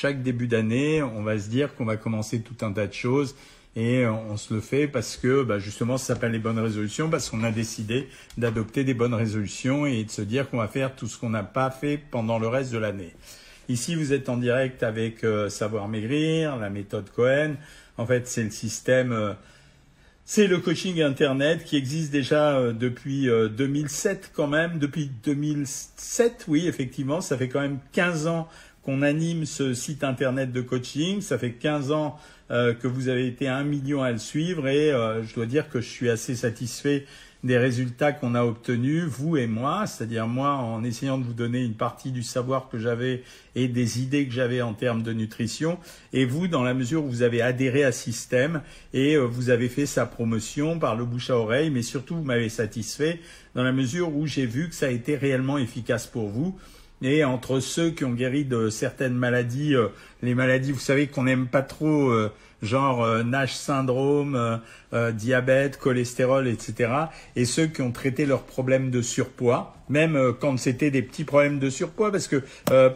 chaque début d'année, on va se dire qu'on va commencer tout un tas de choses et on se le fait parce que bah, justement ça s'appelle les bonnes résolutions parce qu'on a décidé d'adopter des bonnes résolutions et de se dire qu'on va faire tout ce qu'on n'a pas fait pendant le reste de l'année. Ici, vous êtes en direct avec euh, Savoir Maigrir, la méthode Cohen. En fait, c'est le système, euh, c'est le coaching Internet qui existe déjà euh, depuis 2007 quand même. Depuis 2007, oui, effectivement, ça fait quand même 15 ans qu'on anime ce site Internet de coaching. Ça fait 15 ans que vous avez été un million à le suivre et je dois dire que je suis assez satisfait des résultats qu'on a obtenus, vous et moi, c'est-à-dire moi en essayant de vous donner une partie du savoir que j'avais et des idées que j'avais en termes de nutrition, et vous dans la mesure où vous avez adhéré à Système et euh, vous avez fait sa promotion par le bouche à oreille, mais surtout vous m'avez satisfait dans la mesure où j'ai vu que ça a été réellement efficace pour vous. Et entre ceux qui ont guéri de certaines maladies, euh, les maladies, vous savez qu'on n'aime pas trop, euh, genre euh, Nash syndrome, diabète, cholestérol, etc. Et ceux qui ont traité leurs problèmes de surpoids, même quand c'était des petits problèmes de surpoids, parce que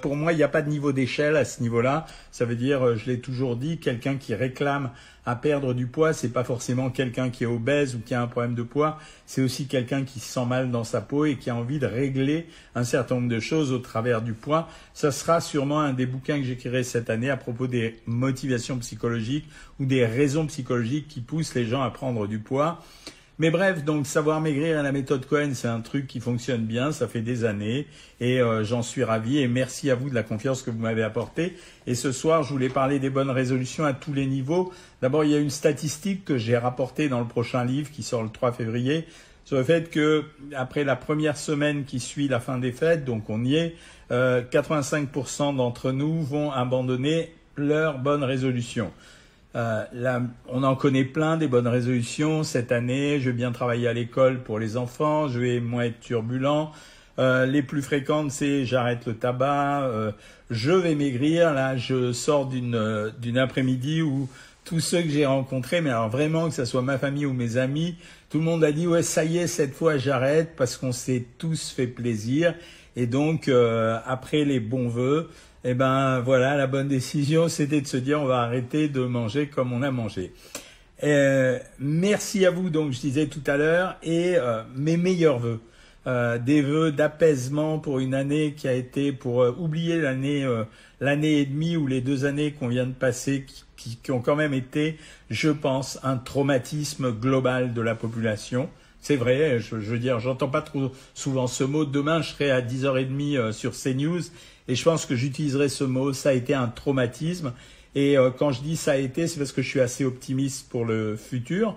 pour moi, il n'y a pas de niveau d'échelle à ce niveau-là. Ça veut dire, je l'ai toujours dit, quelqu'un qui réclame à perdre du poids, c'est pas forcément quelqu'un qui est obèse ou qui a un problème de poids, c'est aussi quelqu'un qui se sent mal dans sa peau et qui a envie de régler un certain nombre de choses au travers du poids. Ça sera sûrement un des bouquins que j'écrirai cette année à propos des motivations psychologiques ou des raisons psychologiques qui poussent les gens à prendre du poids. Mais bref, donc savoir maigrir à la méthode Cohen, c'est un truc qui fonctionne bien, ça fait des années et euh, j'en suis ravi et merci à vous de la confiance que vous m'avez apportée. Et ce soir, je voulais parler des bonnes résolutions à tous les niveaux. D'abord, il y a une statistique que j'ai rapportée dans le prochain livre qui sort le 3 février sur le fait que après la première semaine qui suit la fin des fêtes, donc on y est, euh, 85% d'entre nous vont abandonner leurs bonnes résolutions. Euh, là, on en connaît plein des bonnes résolutions. Cette année, je vais bien travailler à l'école pour les enfants, je vais moins être turbulent. Euh, les plus fréquentes, c'est j'arrête le tabac, euh, je vais maigrir. Là, je sors d'une d'une après-midi où tous ceux que j'ai rencontrés, mais alors vraiment que ce soit ma famille ou mes amis, tout le monde a dit ouais ça y est cette fois j'arrête parce qu'on s'est tous fait plaisir et donc après les bons vœux, eh ben voilà, la bonne décision, c'était de se dire on va arrêter de manger comme on a mangé. Euh, merci à vous, donc je disais tout à l'heure, et euh, mes meilleurs voeux. Euh, des vœux d'apaisement pour une année qui a été pour oublier l'année et demie ou les deux années qu'on vient de passer qui, qui, ont quand même été, je pense, un traumatisme global de la population. C'est vrai, je, je, veux dire, j'entends pas trop souvent ce mot. Demain, je serai à 10h30 sur CNews et je pense que j'utiliserai ce mot, ça a été un traumatisme. Et euh, quand je dis ça a été, c'est parce que je suis assez optimiste pour le futur.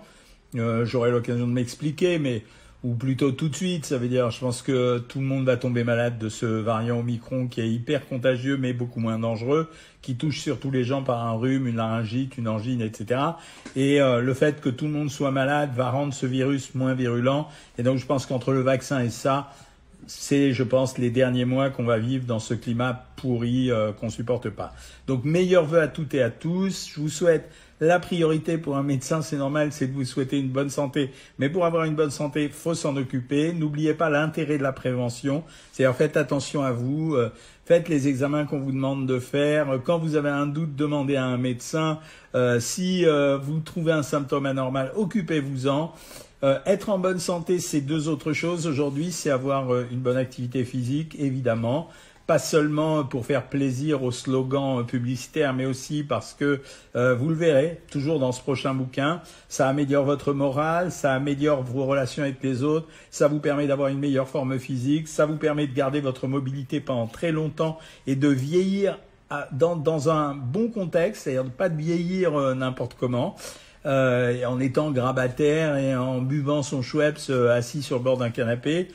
Euh, J'aurai l'occasion de m'expliquer, mais ou plutôt tout de suite, ça veut dire, je pense que tout le monde va tomber malade de ce variant Omicron qui est hyper contagieux mais beaucoup moins dangereux, qui touche surtout les gens par un rhume, une laryngite, une angine, etc. Et euh, le fait que tout le monde soit malade va rendre ce virus moins virulent. Et donc je pense qu'entre le vaccin et ça, c'est, je pense, les derniers mois qu'on va vivre dans ce climat pourri euh, qu'on supporte pas. Donc, meilleurs vœux à toutes et à tous. Je vous souhaite la priorité pour un médecin, c'est normal, c'est de vous souhaiter une bonne santé. Mais pour avoir une bonne santé, faut s'en occuper. N'oubliez pas l'intérêt de la prévention. C'est-à-dire, faites attention à vous. Euh, faites les examens qu'on vous demande de faire. Quand vous avez un doute, demandez à un médecin. Euh, si euh, vous trouvez un symptôme anormal, occupez-vous-en. Euh, être en bonne santé, c'est deux autres choses. Aujourd'hui, c'est avoir euh, une bonne activité physique, évidemment. Pas seulement pour faire plaisir aux slogans euh, publicitaires, mais aussi parce que, vous le verrez, toujours dans ce prochain bouquin, ça améliore votre morale, ça améliore vos relations avec les autres, ça vous permet d'avoir une meilleure forme physique, ça vous permet de garder votre mobilité pendant très longtemps et de vieillir dans, un bon contexte, c'est-à-dire de pas vieillir n'importe comment. Euh, en étant grabataire et en buvant son Schweppes euh, assis sur le bord d'un canapé.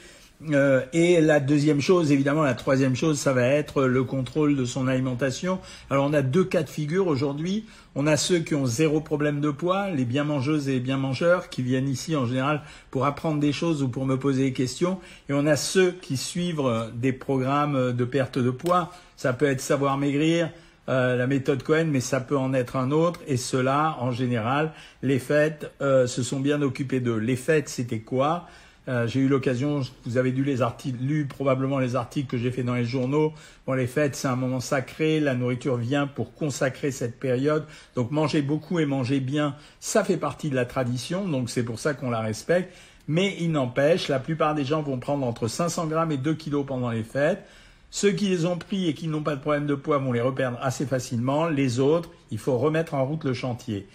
Euh, et la deuxième chose, évidemment, la troisième chose, ça va être le contrôle de son alimentation. Alors on a deux cas de figure aujourd'hui. On a ceux qui ont zéro problème de poids, les bien mangeuses et les bien mangeurs, qui viennent ici en général pour apprendre des choses ou pour me poser des questions. Et on a ceux qui suivent des programmes de perte de poids. Ça peut être savoir maigrir, euh, la méthode Cohen, mais ça peut en être un autre. Et cela, en général, les fêtes euh, se sont bien occupés d'eux. Les fêtes, c'était quoi? Euh, j'ai eu l'occasion, vous avez dû les articles, lu probablement les articles que j'ai fait dans les journaux. Bon, les fêtes, c'est un moment sacré. La nourriture vient pour consacrer cette période. Donc, manger beaucoup et manger bien, ça fait partie de la tradition. Donc, c'est pour ça qu'on la respecte. Mais il n'empêche, la plupart des gens vont prendre entre 500 grammes et 2 kilos pendant les fêtes. Ceux qui les ont pris et qui n'ont pas de problème de poids vont les reperdre assez facilement. Les autres, il faut remettre en route le chantier.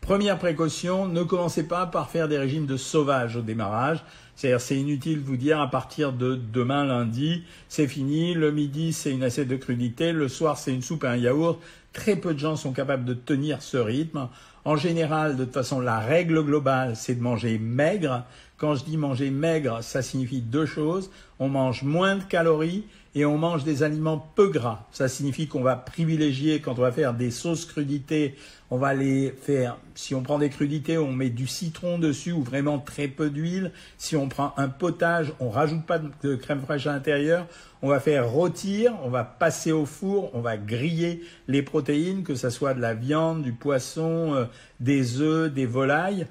Première précaution, ne commencez pas par faire des régimes de sauvage au démarrage. C'est-à-dire, c'est inutile de vous dire à partir de demain lundi, c'est fini. Le midi, c'est une assiette de crudité. Le soir, c'est une soupe et un yaourt. Très peu de gens sont capables de tenir ce rythme. En général, de toute façon, la règle globale, c'est de manger maigre. Quand je dis manger maigre, ça signifie deux choses. On mange moins de calories et on mange des aliments peu gras. Ça signifie qu'on va privilégier, quand on va faire des sauces crudités, on va les faire, si on prend des crudités, on met du citron dessus ou vraiment très peu d'huile. Si on prend un potage, on rajoute pas de crème fraîche à l'intérieur. On va faire rôtir, on va passer au four, on va griller les protéines, que ce soit de la viande, du poisson, euh, des œufs, des volailles.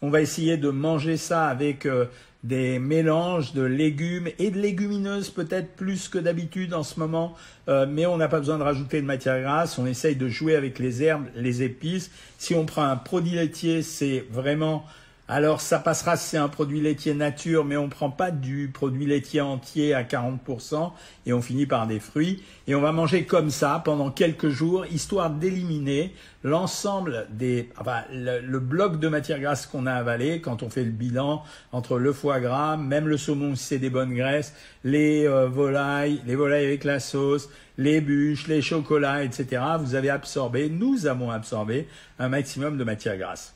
On va essayer de manger ça avec euh, des mélanges de légumes et de légumineuses peut-être plus que d'habitude en ce moment, euh, mais on n'a pas besoin de rajouter de matière grasse, on essaye de jouer avec les herbes, les épices. Si on prend un produit laitier, c'est vraiment alors ça passera si c'est un produit laitier nature, mais on ne prend pas du produit laitier entier à 40% et on finit par des fruits. Et on va manger comme ça pendant quelques jours, histoire d'éliminer l'ensemble des, enfin, le, bloc de matière grasse qu'on a avalé quand on fait le bilan entre le foie gras, même le saumon si c'est des bonnes graisses, les euh, volailles, les volailles avec la sauce, les bûches, les chocolats, etc. Vous avez absorbé, nous avons absorbé un maximum de matière grasse.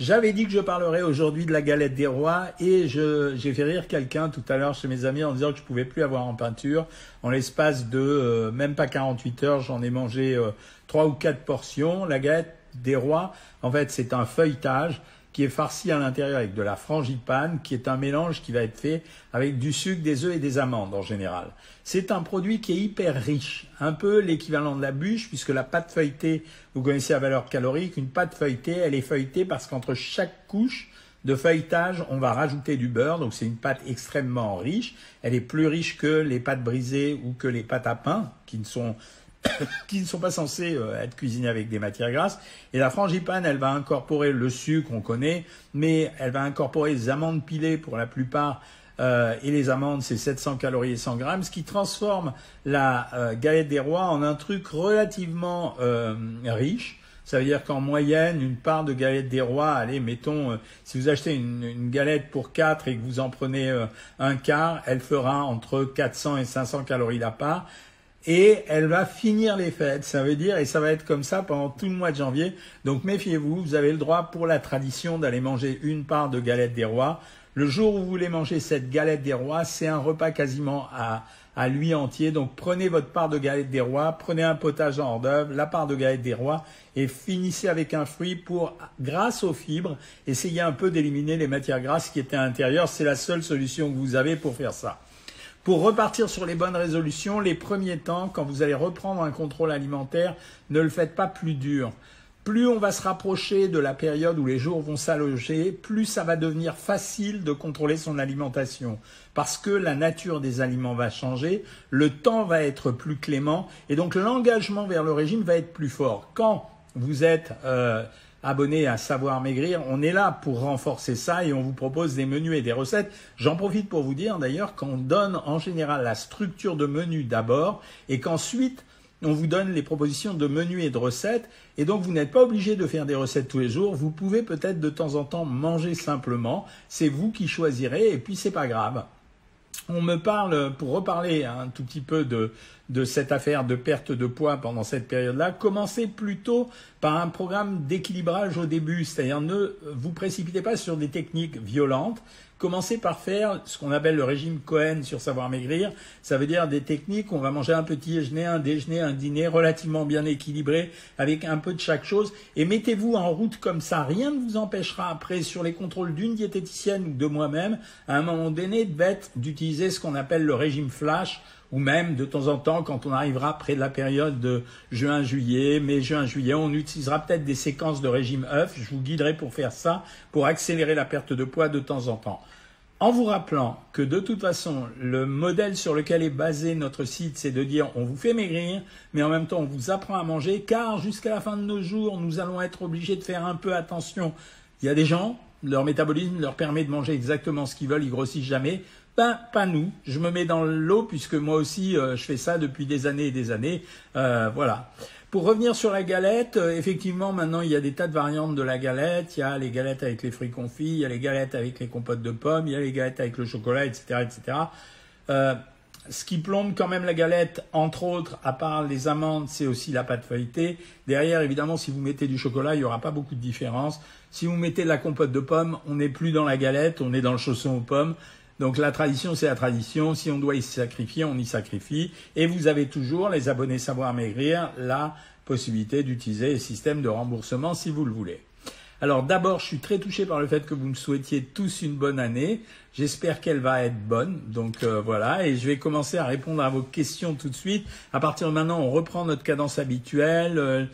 J'avais dit que je parlerais aujourd'hui de la galette des rois et j'ai fait rire quelqu'un tout à l'heure chez mes amis en disant que je pouvais plus avoir en peinture. En l'espace de euh, même pas 48 heures, j'en ai mangé euh, trois ou quatre portions. La galette des rois, en fait, c'est un feuilletage qui est farci à l'intérieur avec de la frangipane, qui est un mélange qui va être fait avec du sucre, des œufs et des amandes en général. C'est un produit qui est hyper riche, un peu l'équivalent de la bûche, puisque la pâte feuilletée, vous connaissez la valeur calorique, une pâte feuilletée, elle est feuilletée parce qu'entre chaque couche de feuilletage, on va rajouter du beurre, donc c'est une pâte extrêmement riche. Elle est plus riche que les pâtes brisées ou que les pâtes à pain, qui ne sont qui ne sont pas censés euh, être cuisinés avec des matières grasses. Et la frangipane, elle va incorporer le sucre, on connaît, mais elle va incorporer les amandes pilées pour la plupart. Euh, et les amandes, c'est 700 calories et 100 grammes, ce qui transforme la euh, galette des rois en un truc relativement riche. Ça veut dire qu'en moyenne, une part de galette des rois, allez, mettons, si vous achetez une, une, galette pour 4 et que vous en prenez un quart, elle fera entre 400 et 500 calories la part et elle va finir les fêtes. Ça veut dire, et ça va être comme ça pendant tout le mois de janvier. Donc méfiez-vous, vous avez le droit pour la tradition d'aller manger une part de galette des rois. Le jour où vous voulez manger cette galette des rois, c'est un repas quasiment à, à lui entier. Donc prenez votre part de galette des rois, prenez un potage en hors d'œuvre, la part de galette des rois et finissez avec un fruit pour, grâce aux fibres, essayer un peu d'éliminer les matières grasses qui étaient à l'intérieur. C'est la seule solution que vous avez pour faire ça. Pour repartir sur les bonnes résolutions, les premiers temps, quand vous allez reprendre un contrôle alimentaire, ne le faites pas plus dur. Plus on va se rapprocher de la période où les jours vont s'allonger, plus ça va devenir facile de contrôler son alimentation. Parce que la nature des aliments va changer, le temps va être plus clément, et donc l'engagement vers le régime va être plus fort. Quand vous êtes euh, abonné à Savoir Maigrir. On est là pour renforcer ça et on vous propose des menus et des recettes. J'en profite pour vous dire d'ailleurs qu'on donne en général la structure de menu d'abord et qu'ensuite on vous donne les propositions de menus et de recettes. Et donc vous n'êtes pas obligé de faire des recettes tous les jours. Vous pouvez peut-être de temps en temps manger simplement. C'est vous qui choisirez et puis c'est pas grave on me parle, pour reparler un tout petit peu de, de cette affaire de perte de poids pendant cette période-là, commencez plutôt par un programme d'équilibrage au début, c'est-à-dire ne vous précipitez pas sur des techniques violentes, Commencez par faire ce qu'on appelle le régime Cohen sur savoir maigrir. Ça veut dire des techniques, on va manger un petit déjeuner, un déjeuner, un dîner relativement bien équilibré avec un peu de chaque chose. Et mettez-vous en route comme ça. Rien ne vous empêchera après sur les contrôles d'une diététicienne ou de moi-même à un moment donné d'utiliser ce qu'on appelle le régime flash ou même de temps en temps, quand on arrivera près de la période de juin-juillet, mai, juin-juillet, on utilisera peut-être des séquences de régime œuf. Je vous guiderai pour faire ça, pour accélérer la perte de poids de temps en temps. En vous rappelant que de toute façon, le modèle sur lequel est basé notre site, c'est de dire on vous fait maigrir, mais en même temps on vous apprend à manger, car jusqu'à la fin de nos jours, nous allons être obligés de faire un peu attention. Il y a des gens, leur métabolisme leur permet de manger exactement ce qu'ils veulent, ils grossissent jamais. Ben, pas nous. Je me mets dans l'eau puisque moi aussi, euh, je fais ça depuis des années et des années. Euh, voilà. Pour revenir sur la galette, euh, effectivement, maintenant, il y a des tas de variantes de la galette. Il y a les galettes avec les fruits confits, il y a les galettes avec les compotes de pommes, il y a les galettes avec le chocolat, etc., etc. Ce qui plombe quand même la galette, entre autres, à part les amandes, c'est aussi la pâte feuilletée. Derrière, évidemment, si vous mettez du chocolat, il n'y aura pas beaucoup de différence. Si vous mettez de la compote de pommes, on n'est plus dans la galette, on est dans le chausson aux pommes. Donc la tradition, c'est la tradition. Si on doit y sacrifier, on y sacrifie. Et vous avez toujours, les abonnés Savoir Maigrir, la possibilité d'utiliser les systèmes de remboursement si vous le voulez. Alors d'abord, je suis très touché par le fait que vous me souhaitiez tous une bonne année. J'espère qu'elle va être bonne. Donc euh, voilà, et je vais commencer à répondre à vos questions tout de suite. À partir de maintenant, on reprend notre cadence habituelle. Euh,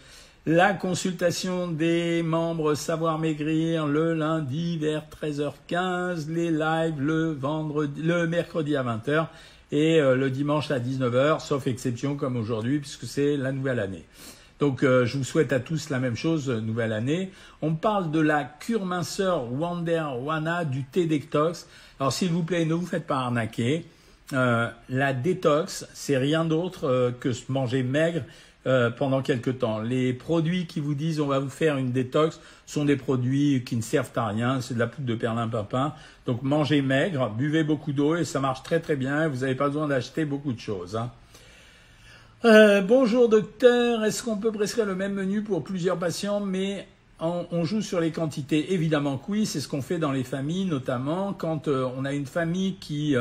la consultation des membres Savoir Maigrir le lundi vers 13h15, les lives le vendredi, le mercredi à 20h et euh, le dimanche à 19h, sauf exception comme aujourd'hui puisque c'est la nouvelle année. Donc euh, je vous souhaite à tous la même chose, euh, nouvelle année. On parle de la cure minceur Wonder Wana du thé détox. Alors s'il vous plaît, ne vous faites pas arnaquer. la détox, c'est rien d'autre que manger maigre euh, pendant quelque temps. Les produits qui vous disent on va vous faire une détox sont des produits qui ne servent à rien, c'est de la poudre de perlimpinpin. Donc mangez maigre, buvez beaucoup d'eau et ça marche très très bien. Vous n'avez pas besoin d'acheter beaucoup de choses. Hein. Euh, bonjour docteur, est-ce qu'on peut prescrire le même menu pour plusieurs patients mais on, joue sur les quantités? Évidemment que oui, c'est ce qu'on fait dans les familles notamment quand euh, on a une famille qui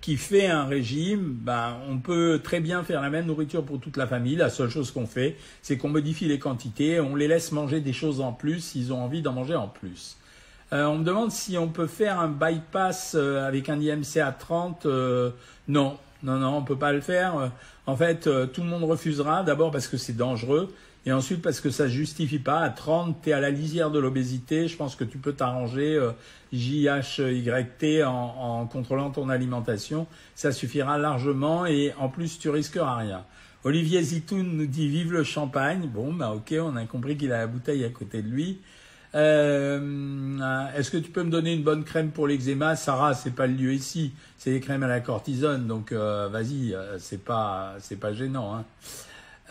qui fait un régime, ben, on peut très bien faire la même nourriture pour toute la famille. La seule chose qu'on fait, c'est qu'on modifie les quantités, on les laisse manger des choses en plus s'ils ont envie d'en manger en plus. Euh, on me demande si on peut faire un bypass euh, avec un IMC à 30. Euh, non, non, non, on peut pas le faire. En fait, tout le monde refusera. D'abord parce que c'est dangereux. Et ensuite, parce que ça ne justifie pas, à 30, tu es à la lisière de l'obésité, je pense que tu peux t'arranger euh, JHYT en, en contrôlant ton alimentation. Ça suffira largement et en plus, tu risqueras rien. Olivier Zitoun nous dit vive le champagne. Bon, bah ok, on a compris qu'il a la bouteille à côté de lui. Euh, Est-ce que tu peux me donner une bonne crème pour l'eczéma? Sarah, c'est pas le lieu ici. C'est des crèmes à la cortisone, donc euh, vas-y, euh, c'est pas c'est pas gênant. Hein.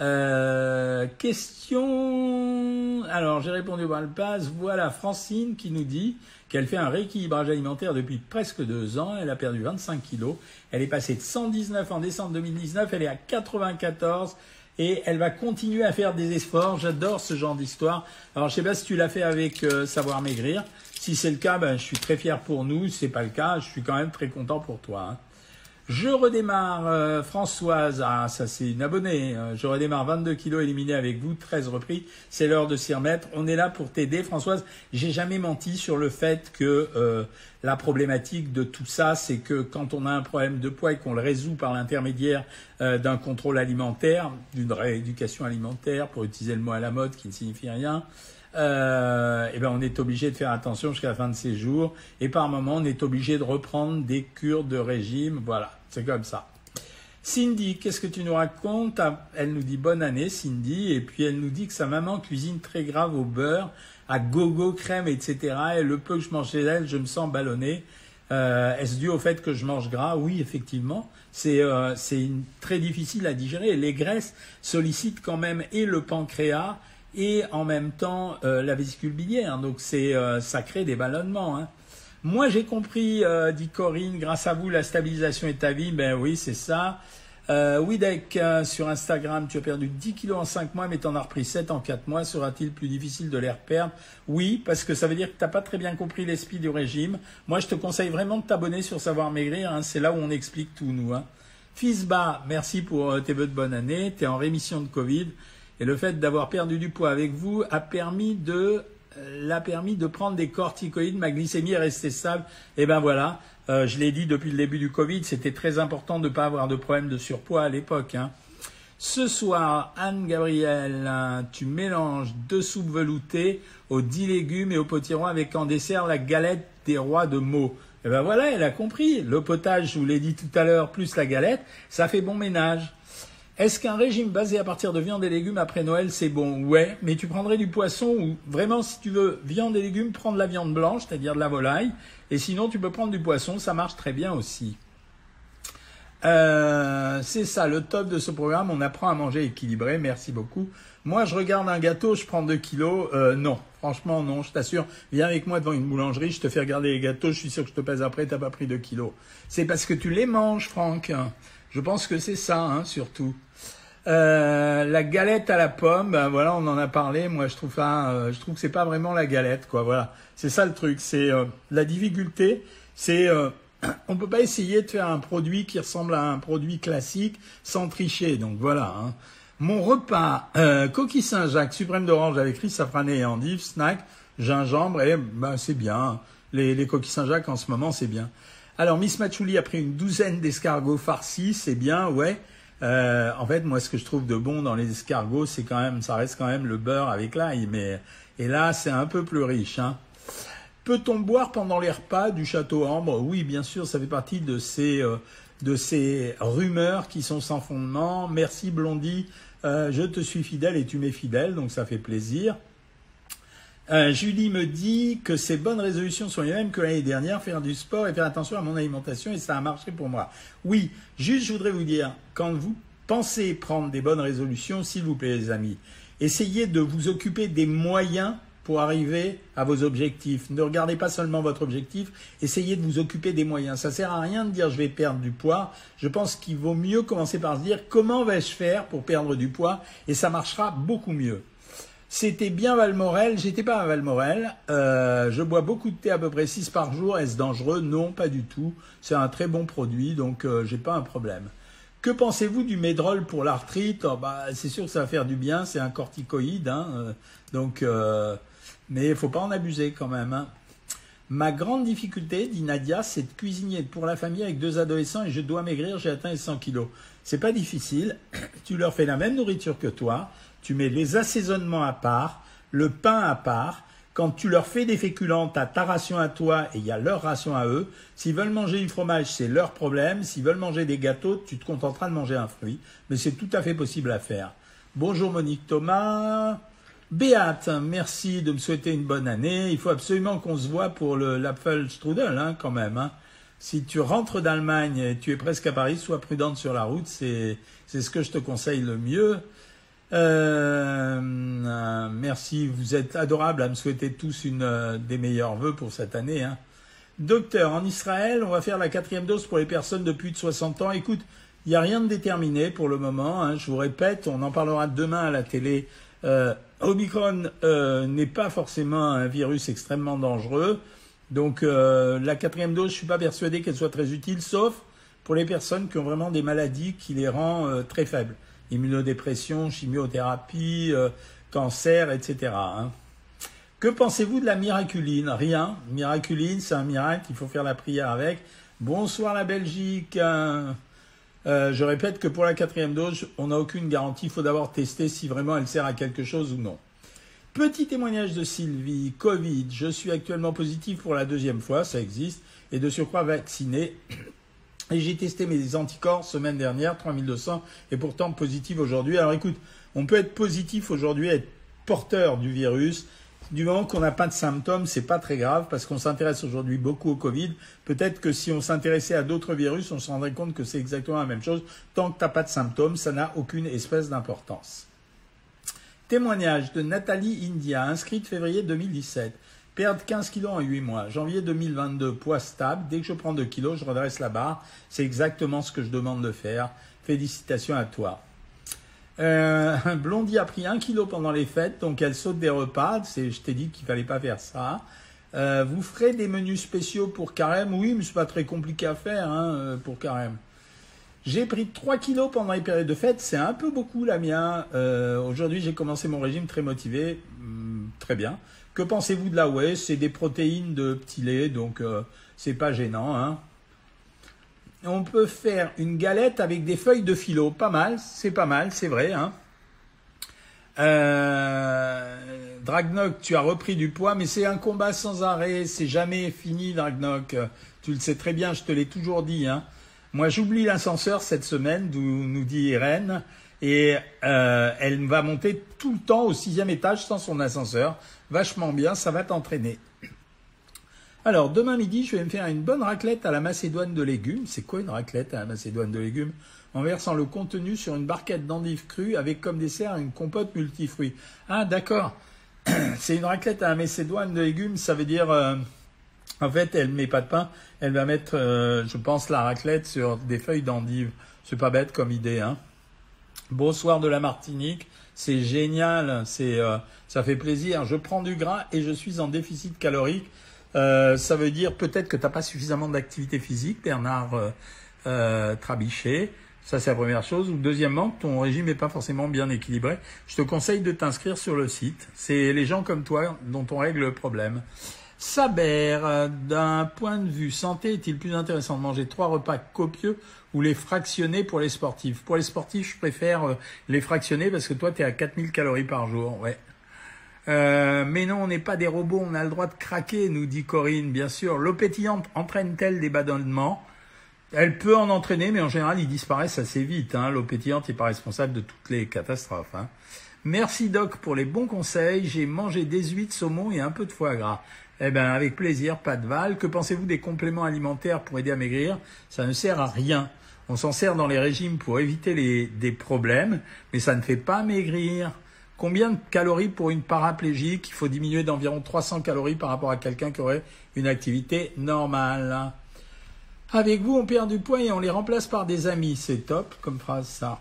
Euh, question. Alors, j'ai répondu au passe. Voilà Francine qui nous dit qu'elle fait un rééquilibrage alimentaire depuis presque deux ans. Elle a perdu 25 kilos. Elle est passée de 119 en décembre 2019. Elle est à 94 et elle va continuer à faire des efforts. J'adore ce genre d'histoire. Alors, je sais pas si tu l'as fait avec euh, Savoir Maigrir. Si c'est le cas, ben, je suis très fier pour nous. Si c'est pas le cas, je suis quand même très content pour toi. Hein. Je redémarre, euh, Françoise, ah ça c'est une abonnée, euh, je redémarre 22 kilos éliminés avec vous, 13 repris, c'est l'heure de s'y remettre, on est là pour t'aider Françoise, j'ai jamais menti sur le fait que euh, la problématique de tout ça, c'est que quand on a un problème de poids et qu'on le résout par l'intermédiaire d'un contrôle alimentaire, d'une rééducation alimentaire, pour utiliser le mot à la mode qui ne signifie rien, euh, eh ben on est obligé de faire attention jusqu'à la fin de ses jours. Et par moment, on est obligé de reprendre des cures de régime. Voilà, c'est comme ça. Cindy, qu'est-ce que tu nous racontes? Ah, Elle nous dit bonne année, Cindy, et puis elle nous dit que sa maman cuisine très grave au beurre, à gogo, crème, etc. Et le peu que je mange chez elle, je me sens ballonné. Euh, Est-ce dû au fait que je mange gras? Oui, effectivement. C'est euh, très difficile à digérer. Les graisses sollicitent quand même et le pancréas et en même temps euh, la vésicule biliaire. Donc c'est euh, ça crée des ballonnements. Hein. Moi j'ai compris, euh, dit Corinne, grâce à vous la stabilisation est ta vie. Ben oui c'est ça. Euh, Widek sur Instagram, tu as perdu 10 kilos en 5 mois, mais tu en as repris 7 en 4 mois. Sera-t-il plus difficile de les reperdre? Oui, parce que ça veut dire que tu n'as pas très bien compris l'esprit du régime. Moi, je te conseille vraiment de t'abonner sur Savoir Maigrir. Hein. C'est là où on explique tout, nous. Hein. Fisba, merci pour tes vœux de bonne année. Tu es en rémission de Covid. Et le fait d'avoir perdu du poids avec vous a permis de euh, l'a permis de prendre des corticoïdes, ma glycémie est restée stable. Et ben voilà, euh, je l'ai dit depuis le début du Covid, c'était très important de ne pas avoir de problème de surpoids à l'époque. Hein. Ce soir, Anne-Gabrielle, hein, tu mélanges deux soupes veloutées aux dix légumes et au potiron avec en dessert la galette des rois de Meaux. Et ben voilà, elle a compris. Le potage, je vous l'ai dit tout à l'heure, plus la galette, ça fait bon ménage. Est-ce qu'un régime basé à partir de viande et légumes après Noël, c'est bon Ouais, mais tu prendrais du poisson ou vraiment, si tu veux viande et légumes, prends de la viande blanche, c'est-à-dire de la volaille. Et sinon, tu peux prendre du poisson, ça marche très bien aussi. Euh, c'est ça, le top de ce programme. On apprend à manger équilibré. Merci beaucoup. Moi, je regarde un gâteau, je prends 2 kilos. Euh, non, franchement, non, je t'assure. Viens avec moi devant une boulangerie, je te fais regarder les gâteaux, je suis sûr que je te pèse après, t'as pas pris 2 kilos. C'est parce que tu les manges, Franck. Je pense que c'est ça, hein, surtout. Euh, la galette à la pomme, ben voilà, on en a parlé. Moi, je trouve ça, euh, je trouve que c'est pas vraiment la galette, quoi. Voilà, c'est ça le truc. C'est euh, la difficulté. C'est on peut pas essayer de faire un produit qui ressemble à un produit classique sans tricher. Donc voilà. Hein. Mon repas coquille Saint-Jacques, suprême d'orange avec riz safrané et endives, snack, gingembre, et ben c'est bien. Les, les coquilles Saint-Jacques en ce moment, c'est bien. Alors Miss Machouli a pris une douzaine d'escargots farcis, c'est bien, ouais. Euh, en fait, moi, ce que je trouve de bon dans les escargots, c'est quand même, ça reste quand même le beurre avec l'ail, mais et là, c'est un peu plus riche. Hein. Peut-on boire pendant les repas du château Ambre? Oui, bien sûr, ça fait partie de ces euh, de ces rumeurs qui sont sans fondement. Merci Blondie, euh, je te suis fidèle et tu m'es fidèle, donc ça fait plaisir. Euh, Julie me dit que ses bonnes résolutions sont les mêmes que l'année dernière, faire du sport et faire attention à mon alimentation et ça a marché pour moi. Oui, juste je voudrais vous dire, quand vous pensez prendre des bonnes résolutions, s'il vous plaît les amis, essayez de vous occuper des moyens pour arriver à vos objectifs. Ne regardez pas seulement votre objectif, essayez de vous occuper des moyens. Ça sert à rien de dire je vais perdre du poids. Je pense qu'il vaut mieux commencer par se dire comment vais-je faire pour perdre du poids? Et ça marchera beaucoup mieux. C'était bien Valmorel, j'étais pas à Valmorel. Euh, je bois beaucoup de thé, à peu près 6 par jour. Est-ce dangereux? Non, pas du tout. C'est un très bon produit, donc euh, j'ai pas un problème. Que pensez-vous du Medrol pour l'arthrite? Oh, bah, C'est sûr que ça va faire du bien, c'est un corticoïde, hein, euh, donc, mais il faut pas en abuser quand même. Hein. Ma grande difficulté, dit Nadia, c'est de cuisiner pour la famille avec deux adolescents et je dois maigrir, j'ai atteint les 100 kilos. C'est pas difficile, tu leur fais la même nourriture que toi, tu mets les assaisonnements à part, le pain à part. Quand tu leur fais des féculents, tu as ta ration à toi et il y a leur ration à eux. S'ils veulent manger du fromage, c'est leur problème. S'ils veulent manger des gâteaux, tu te contenteras de manger un fruit. Mais c'est tout à fait possible à faire. Bonjour Monique Thomas. Béate, merci de me souhaiter une bonne année. Il faut absolument qu'on se voit pour l'Apfel Strudel, hein, quand même. Hein. Si tu rentres d'Allemagne et tu es presque à Paris, sois prudente sur la route. C'est ce que je te conseille le mieux. Euh, euh, merci, vous êtes adorables à me souhaiter tous une euh, des meilleurs vœux pour cette année. Hein. Docteur, en Israël, on va faire la quatrième dose pour les personnes de plus de 60 ans. Écoute, il n'y a rien de déterminé pour le moment. Hein. Je vous répète, on en parlera demain à la télé. Omicron n'est pas forcément un virus extrêmement dangereux. Donc la quatrième dose, je suis pas persuadé qu'elle soit très utile, sauf pour les personnes qui ont vraiment des maladies qui les rend très faibles immunodépression, chimiothérapie, euh, cancer, etc. Hein. Que pensez-vous de la miraculine? Rien. Miraculine, c'est un miracle, il faut faire la prière avec. Bonsoir la Belgique. Hein. Euh, je répète que pour la quatrième dose, on n'a aucune garantie. Il faut d'abord tester si vraiment elle sert à quelque chose ou non. Petit témoignage de Sylvie. Covid. Je suis actuellement positif pour la deuxième fois, ça existe, et de surcroît vacciné. Et j'ai testé mes anticorps semaine dernière, 3200, et pourtant positif aujourd'hui. Alors écoute, on peut être positif aujourd'hui, être porteur du virus. Du moment qu'on n'a pas de symptômes, c'est pas très grave parce qu'on s'intéresse aujourd'hui beaucoup au Covid. Peut-être que si on s'intéressait à d'autres virus, on se rendrait compte que c'est exactement la même chose. Tant que tu n'as pas de symptômes, ça n'a aucune espèce d'importance. Témoignage de Nathalie India, inscrite février 2017. Perdre 15 kilos en 8 mois. Janvier 2022, poids stable. Dès que je prends 2 kilos, je redresse la barre. C'est exactement ce que je demande de faire. Félicitations à toi. Euh, Blondie a pris 1 kilo pendant les fêtes, donc elle saute des repas. Je t'ai dit qu'il fallait pas faire ça. Euh, vous ferez des menus spéciaux pour carême Oui, mais c'est pas très compliqué à faire hein, euh, pour carême. J'ai pris 3 kilos pendant les périodes de fête, c'est un peu beaucoup la mienne. Aujourd'hui, j'ai commencé mon régime très motivé, hum, très bien. Que pensez-vous de la whey C'est des protéines de petit lait, donc euh, c'est pas gênant. Hein. On peut faire une galette avec des feuilles de philo, pas mal, c'est pas mal, c'est vrai. Hein. Euh, Dragnok, tu as repris du poids, mais c'est un combat sans arrêt, c'est jamais fini, Dragnok. Tu le sais très bien, je te l'ai toujours dit. Hein. Moi, j'oublie l'ascenseur cette semaine, nous dit Irène, et euh, elle va monter tout le temps au sixième étage sans son ascenseur. Vachement bien, ça va t'entraîner. Alors, demain midi, je vais me faire une bonne raclette à la macédoine de légumes. C'est quoi une raclette à la macédoine de légumes? En versant le contenu sur une barquette d'endives crues avec comme dessert une compote multifruits. Ah, d'accord. C'est une raclette à la macédoine de légumes, ça veut dire... Euh, en fait, elle met pas de pain, elle va mettre, euh, je pense, la raclette sur des feuilles d'endive. C'est pas bête comme idée, hein. Bonsoir de la Martinique, c'est génial, c'est, euh, ça fait plaisir. Je prends du gras et je suis en déficit calorique. Euh, ça veut dire peut-être que tu n'as pas suffisamment d'activité physique, Bernard euh, Trabichet. Ça, c'est la première chose. Ou deuxièmement, ton régime n'est pas forcément bien équilibré. Je te conseille de t'inscrire sur le site. C'est les gens comme toi dont on règle le problème. Saber, euh, d'un point de vue santé, est-il plus intéressant de manger trois repas copieux ou les fractionner pour les sportifs? Pour les sportifs, je préfère euh, les fractionner parce que toi, tu es à 4000 calories par jour. Ouais. Euh, mais non, on n'est pas des robots, on a le droit de craquer, nous dit Corinne, bien sûr. L'eau pétillante entraîne-t-elle des bâtonnements Elle peut en entraîner, mais en général, ils disparaissent assez vite. Hein. L'eau pétillante n'est pas responsable de toutes les catastrophes. Hein. Merci Doc pour les bons conseils. J'ai mangé des huîtres, saumon et un peu de foie gras. Eh bien, avec plaisir, pas de val. Que pensez-vous des compléments alimentaires pour aider à maigrir? Ça ne sert à rien. On s'en sert dans les régimes pour éviter les, des problèmes, mais ça ne fait pas maigrir. Combien de calories pour une paraplégique? Il faut diminuer d'environ 300 calories par rapport à quelqu'un qui aurait une activité normale. Avec vous, on perd du poids et on les remplace par des amis. C'est top comme phrase ça.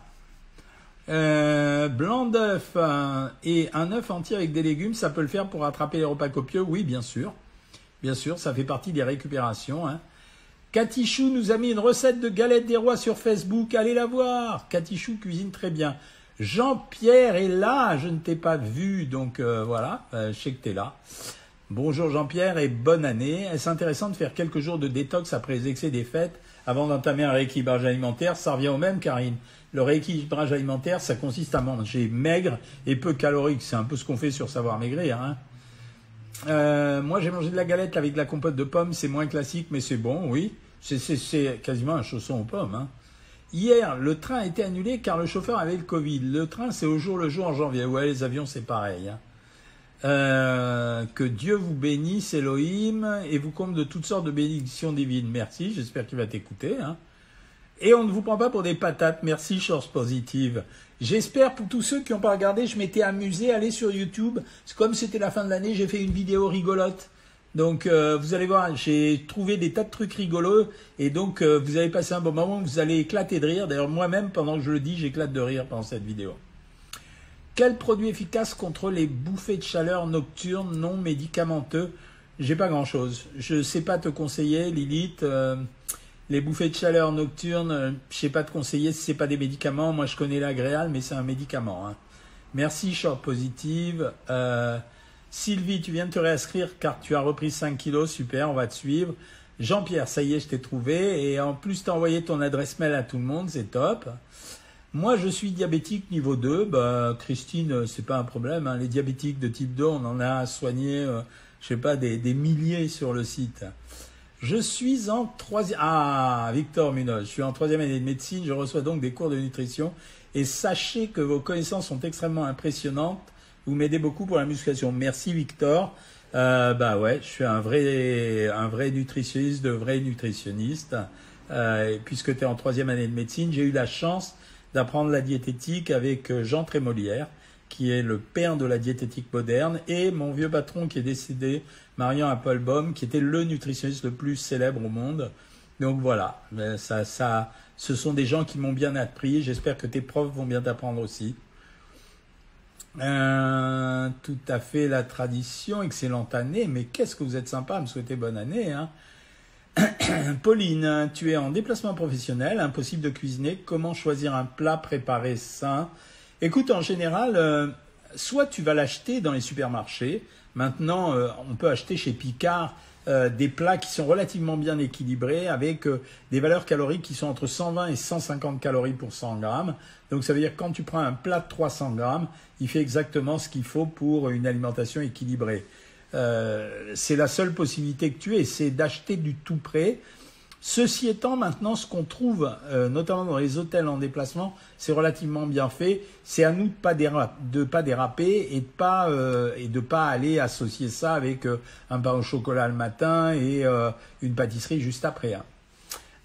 Euh, blanc d'œuf euh, et un œuf entier avec des légumes, ça peut le faire pour attraper les repas copieux? Oui, bien sûr. Bien sûr, ça fait partie des récupérations. Hein. Catichou nous a mis une recette de galettes des rois sur Facebook. Allez la voir. Catichou cuisine très bien. Jean-Pierre est là. Je ne t'ai pas vu, donc euh, voilà. je sais que tu là. Bonjour Jean-Pierre et bonne année. Est-ce intéressant de faire quelques jours de détox après les excès des fêtes avant d'entamer un rééquilibrage alimentaire? Ça revient au même, Karine. Le rééquilibrage alimentaire, ça consiste à manger maigre et peu calorique. C'est un peu ce qu'on fait sur Savoir Maigrir. Hein. Euh, moi, j'ai mangé de la galette avec de la compote de pommes. C'est moins classique, mais c'est bon, oui. C'est quasiment un chausson aux pommes. Hein. Hier, le train a été annulé car le chauffeur avait le Covid. Le train, c'est au jour le jour en janvier. Ouais, les avions, c'est pareil. Hein. Euh, que Dieu vous bénisse, Elohim, et vous comble de toutes sortes de bénédictions divines. Merci, j'espère qu'il va t'écouter. Hein. Et on ne vous prend pas pour des patates. Merci, Chance Positive. J'espère pour tous ceux qui n'ont pas regardé, je m'étais amusé à aller sur YouTube. Comme c'était la fin de l'année, j'ai fait une vidéo rigolote. Donc euh, vous allez voir, j'ai trouvé des tas de trucs rigolos et donc euh, vous allez passer un bon moment, vous allez éclater de rire. D'ailleurs moi-même, pendant que je le dis, j'éclate de rire pendant cette vidéo. Quel produit efficace contre les bouffées de chaleur nocturnes non médicamenteux? J'ai pas grand-chose. Je ne sais pas te conseiller, Lilith. Euh, les bouffées de chaleur nocturnes, euh, je sais pas te conseiller si c'est pas des médicaments. Moi, je connais l'agréal, mais c'est un médicament. Hein. Merci, short positive. Euh, Sylvie, tu viens de te réinscrire car tu as repris 5 kilos. Super, on va te suivre. Jean-Pierre, ça y est, je t'ai trouvé. Et en plus, tu as envoyé ton adresse mail à tout le monde. C'est top. Moi, je suis diabétique niveau 2. Bah, Christine, c'est pas un problème. Hein. Les diabétiques de type 2, on en a soigné, euh, je sais pas, des, des milliers sur le site. Je suis en troisième. Ah, Victor Munoz, je suis en troisième année de médecine. Je reçois donc des cours de nutrition. Et sachez que vos connaissances sont extrêmement impressionnantes. Vous m'aidez beaucoup pour la musculation. Merci, Victor. Euh, bah ouais, je suis un vrai, un vrai nutritionniste, de vrai nutritionniste. Euh, puisque tu es en troisième année de médecine, j'ai eu la chance d'apprendre la diététique avec euh, Jean Trémolière, qui est le père de la diététique moderne, et mon vieux patron qui est décédé, Marion Applebaum, qui était le nutritionniste le plus célèbre au monde. Donc voilà, ça, ça, ce sont des gens qui m'ont bien appris. J'espère que tes profs vont bien t'apprendre aussi. Euh, tout à fait la tradition, excellente année. Mais qu'est-ce que vous êtes sympa à me souhaiter bonne année. Hein Pauline, tu es en déplacement professionnel, impossible de cuisiner. Comment choisir un plat préparé sain? Écoute, en général, euh, soit tu vas l'acheter dans les supermarchés. Maintenant, euh, on peut acheter chez Picard euh, des plats qui sont relativement bien équilibrés avec des valeurs caloriques qui sont entre 120 et 150 calories pour 100 grammes. Donc ça veut dire que quand tu prends un plat de 300 grammes, il fait exactement ce qu'il faut pour une alimentation équilibrée. C'est la seule possibilité que tu aies, c'est d'acheter du tout prêt Ceci étant, maintenant, ce qu'on trouve, euh, notamment dans les hôtels en déplacement, c'est relativement bien fait. C'est à nous de pas de pas déraper et de pas euh, pas aller associer ça avec euh, un pain au chocolat le matin et une pâtisserie juste après. Hein.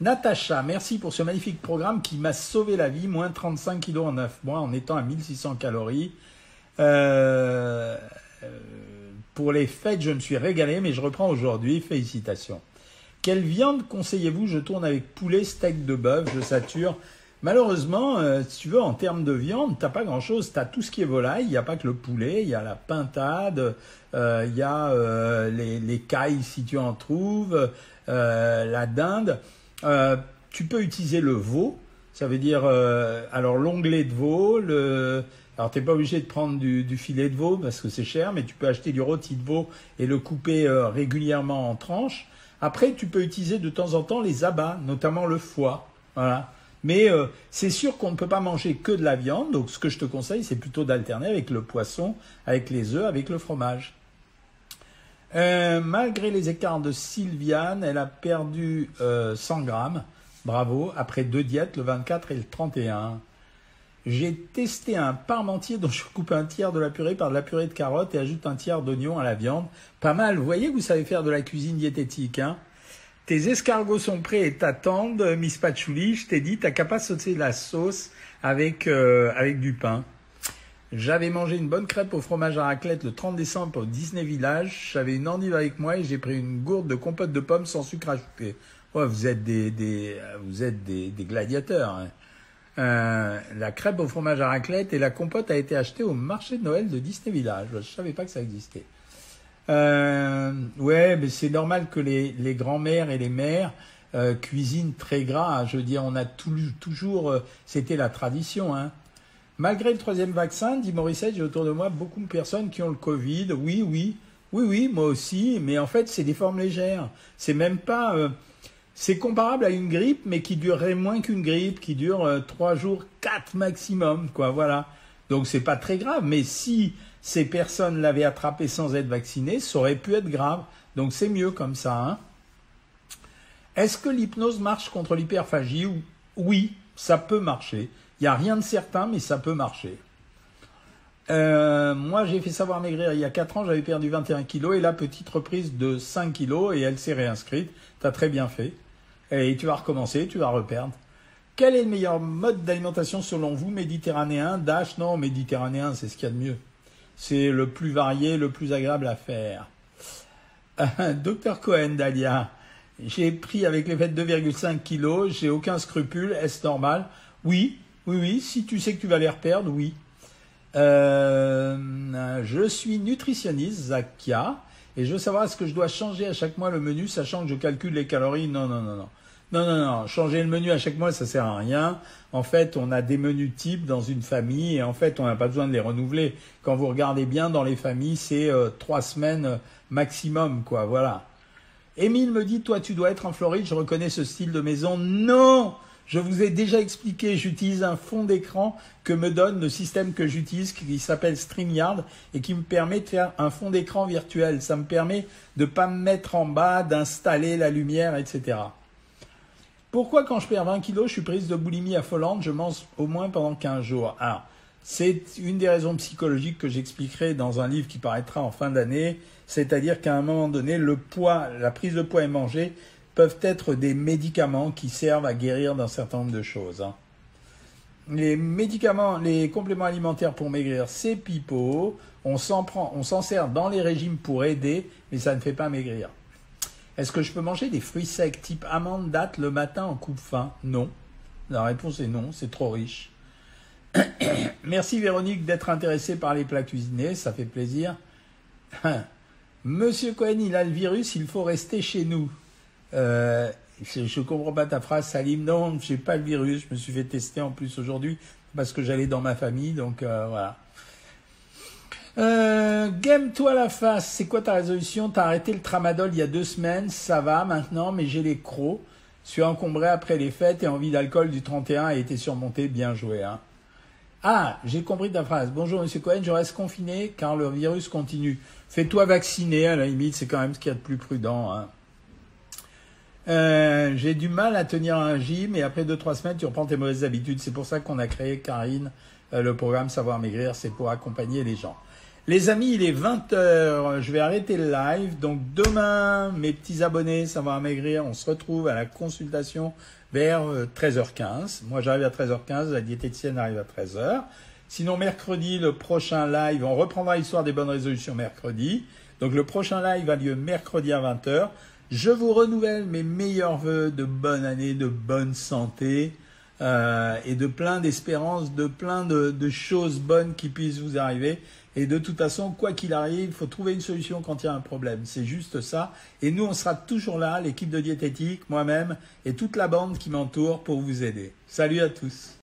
Natacha, merci pour ce magnifique programme qui m'a sauvé la vie, moins 35 kilos en 9 mois en étant à 1600 calories. Pour les fêtes, je me suis régalé, mais je reprends aujourd'hui. Félicitations. Quelle viande conseillez-vous? Je tourne avec poulet, steak de bœuf, je sature. Malheureusement, euh, si tu veux, en termes de viande, t'as pas grand-chose. Tu as tout ce qui est volaille. Il n'y a pas que le poulet. Il y a la pintade. Euh, il y a euh, les, les, cailles si tu en trouves. la dinde. tu peux utiliser le veau. Ça veut dire, alors l'onglet de veau. Le, alors t'es pas obligé de prendre du, filet de veau parce que c'est cher, mais tu peux acheter du rôti de veau et le couper régulièrement en tranches. Après, tu peux utiliser de temps en temps les abats, notamment le foie. Voilà. Mais euh, c'est sûr qu'on ne peut pas manger que de la viande, donc ce que je te conseille, c'est plutôt d'alterner avec le poisson, avec les œufs, avec le fromage. Euh, malgré les écarts de Sylviane, elle a perdu 100 euh, grammes. Bravo, après deux diètes, le 24 et le 31. J'ai testé un parmentier dont je coupe un tiers de la purée par de la purée de carottes et ajoute un tiers d'oignon à la viande. Pas mal. Vous voyez que vous savez faire de la cuisine diététique, hein Tes escargots sont prêts et t'attendent, Miss Patchouli. Je t'ai dit, t'as qu'à pas sauter de la sauce avec, euh, avec du pain. J'avais mangé une bonne crêpe au fromage à raclette le 30 décembre au Disney Village. J'avais une endive avec moi et j'ai pris une gourde de compote de pommes sans sucre ajouté. Ouais, vous êtes des, vous êtes des, des gladiateurs. Hein. Euh, la crêpe au fromage à raclette et la compote a été achetée au marché de Noël de Disney Village. Je ne savais pas que ça existait. Euh, ouais, mais c'est normal que les, les grands-mères et les mères euh, cuisinent très gras. Je veux dire, on a toujours, euh, c'était la tradition. Hein. Malgré le troisième vaccin, dit Morissette, j'ai autour de moi beaucoup de personnes qui ont le Covid. Oui, oui, oui, oui, moi aussi. Mais en fait, c'est des formes légères. C'est même pas c'est comparable à une grippe, mais qui durerait moins qu'une grippe, qui dure euh, trois jours, quatre maximum, quoi, voilà. Donc c'est pas très grave, mais si ces personnes l'avaient attrapé sans être vaccinées, ça aurait pu être grave. Donc c'est mieux comme ça. Hein. Est-ce que l'hypnose marche contre l'hyperphagie Oui, ça peut marcher. Il n'y a rien de certain, mais ça peut marcher. Euh, moi, j'ai fait savoir maigrir il y a 4 ans, j'avais perdu 21 kilos et là, petite reprise de 5 kilos et elle s'est réinscrite. Tu as très bien fait et tu vas recommencer, tu vas reperdre. Quel est le meilleur mode d'alimentation selon vous Méditerranéen Dash? Non, méditerranéen, c'est ce qu'il y a de mieux. C'est le plus varié, le plus agréable à faire. Docteur Cohen, Dalia, j'ai pris avec les fêtes 2,5 kilos, j'ai aucun scrupule, est-ce normal? Oui, oui, oui, si tu sais que tu vas les reperdre, oui. Euh, je suis nutritionniste, Zakia, et je veux savoir est-ce que je dois changer à chaque mois le menu, sachant que je calcule les calories? Non, non, non, non. Non, non, non. Changer le menu à chaque mois, ça sert à rien. En fait, on a des menus types dans une famille et en fait, on n'a pas besoin de les renouveler. Quand vous regardez bien dans les familles, c'est euh, trois semaines maximum, quoi. Voilà. Émile me dit, toi, tu dois être en Floride. Je reconnais ce style de maison. Non, je vous ai déjà expliqué. J'utilise un fond d'écran que me donne le système que j'utilise, qui s'appelle StreamYard et qui me permet de faire un fond d'écran virtuel. Ça me permet de pas me mettre en bas, d'installer la lumière, etc. Pourquoi quand je perds 20 kilos, je suis prise de boulimie affolante, je mange au moins pendant 15 jours? Alors, c'est une des raisons psychologiques que j'expliquerai dans un livre qui paraîtra en fin d'année, c'est-à-dire qu'à un moment donné, le poids, la prise de poids et manger peuvent être des médicaments qui servent à guérir d'un certain nombre de choses. Hein. Les médicaments, les compléments alimentaires pour maigrir, c'est pipeau. On s'en prend, on s'en sert dans les régimes pour aider, mais ça ne fait pas maigrir. Est-ce que je peux manger des fruits secs type amande, date le matin en coupe faim? Non. La réponse est non, c'est trop riche. Merci Véronique d'être intéressée par les plats cuisinés, ça fait plaisir. Monsieur Cohen, il a le virus, il faut rester chez nous. Euh, je ne comprends pas ta phrase, Salim. Non, je n'ai pas le virus, je me suis fait tester en plus aujourd'hui parce que j'allais dans ma famille, donc euh, voilà. Euh, Game-toi la face, c'est quoi ta résolution? T'as arrêté le tramadol il y a deux semaines, ça va maintenant, mais j'ai les crocs. Suis encombré après les fêtes et envie d'alcool du 31 a été surmonté, bien joué. Hein. Ah, j'ai compris ta phrase. Bonjour Monsieur Cohen, je reste confiné car le virus continue. Fais-toi vacciner, à la limite, c'est quand même ce qu'il y a de plus prudent. Hein. Euh, j'ai du mal à tenir un gym et après deux trois semaines tu reprends tes mauvaises habitudes. C'est pour ça qu'on a créé Karine euh, le programme Savoir Maigrir, c'est pour accompagner les gens. Les amis, il est 20h, je vais arrêter le live. Donc demain, mes petits abonnés Savoir Maigrir, on se retrouve à la consultation vers 13h15. Euh, Moi j'arrive à 13h15, la diététicienne arrive à 13h. Sinon mercredi, le prochain live, on reprendra l'histoire des bonnes résolutions mercredi. Donc le prochain live a lieu mercredi à 20h. Je vous renouvelle mes meilleurs voeux de bonne année, de bonne santé euh, et de plein d'espérances, de plein de choses bonnes qui puissent vous arriver. Et de toute façon, quoi qu'il arrive, il faut trouver une solution quand il y a un problème. C'est juste ça. Et nous, on sera toujours là, l'équipe de diététique, moi-même et toute la bande qui m'entoure pour vous aider. Salut à tous.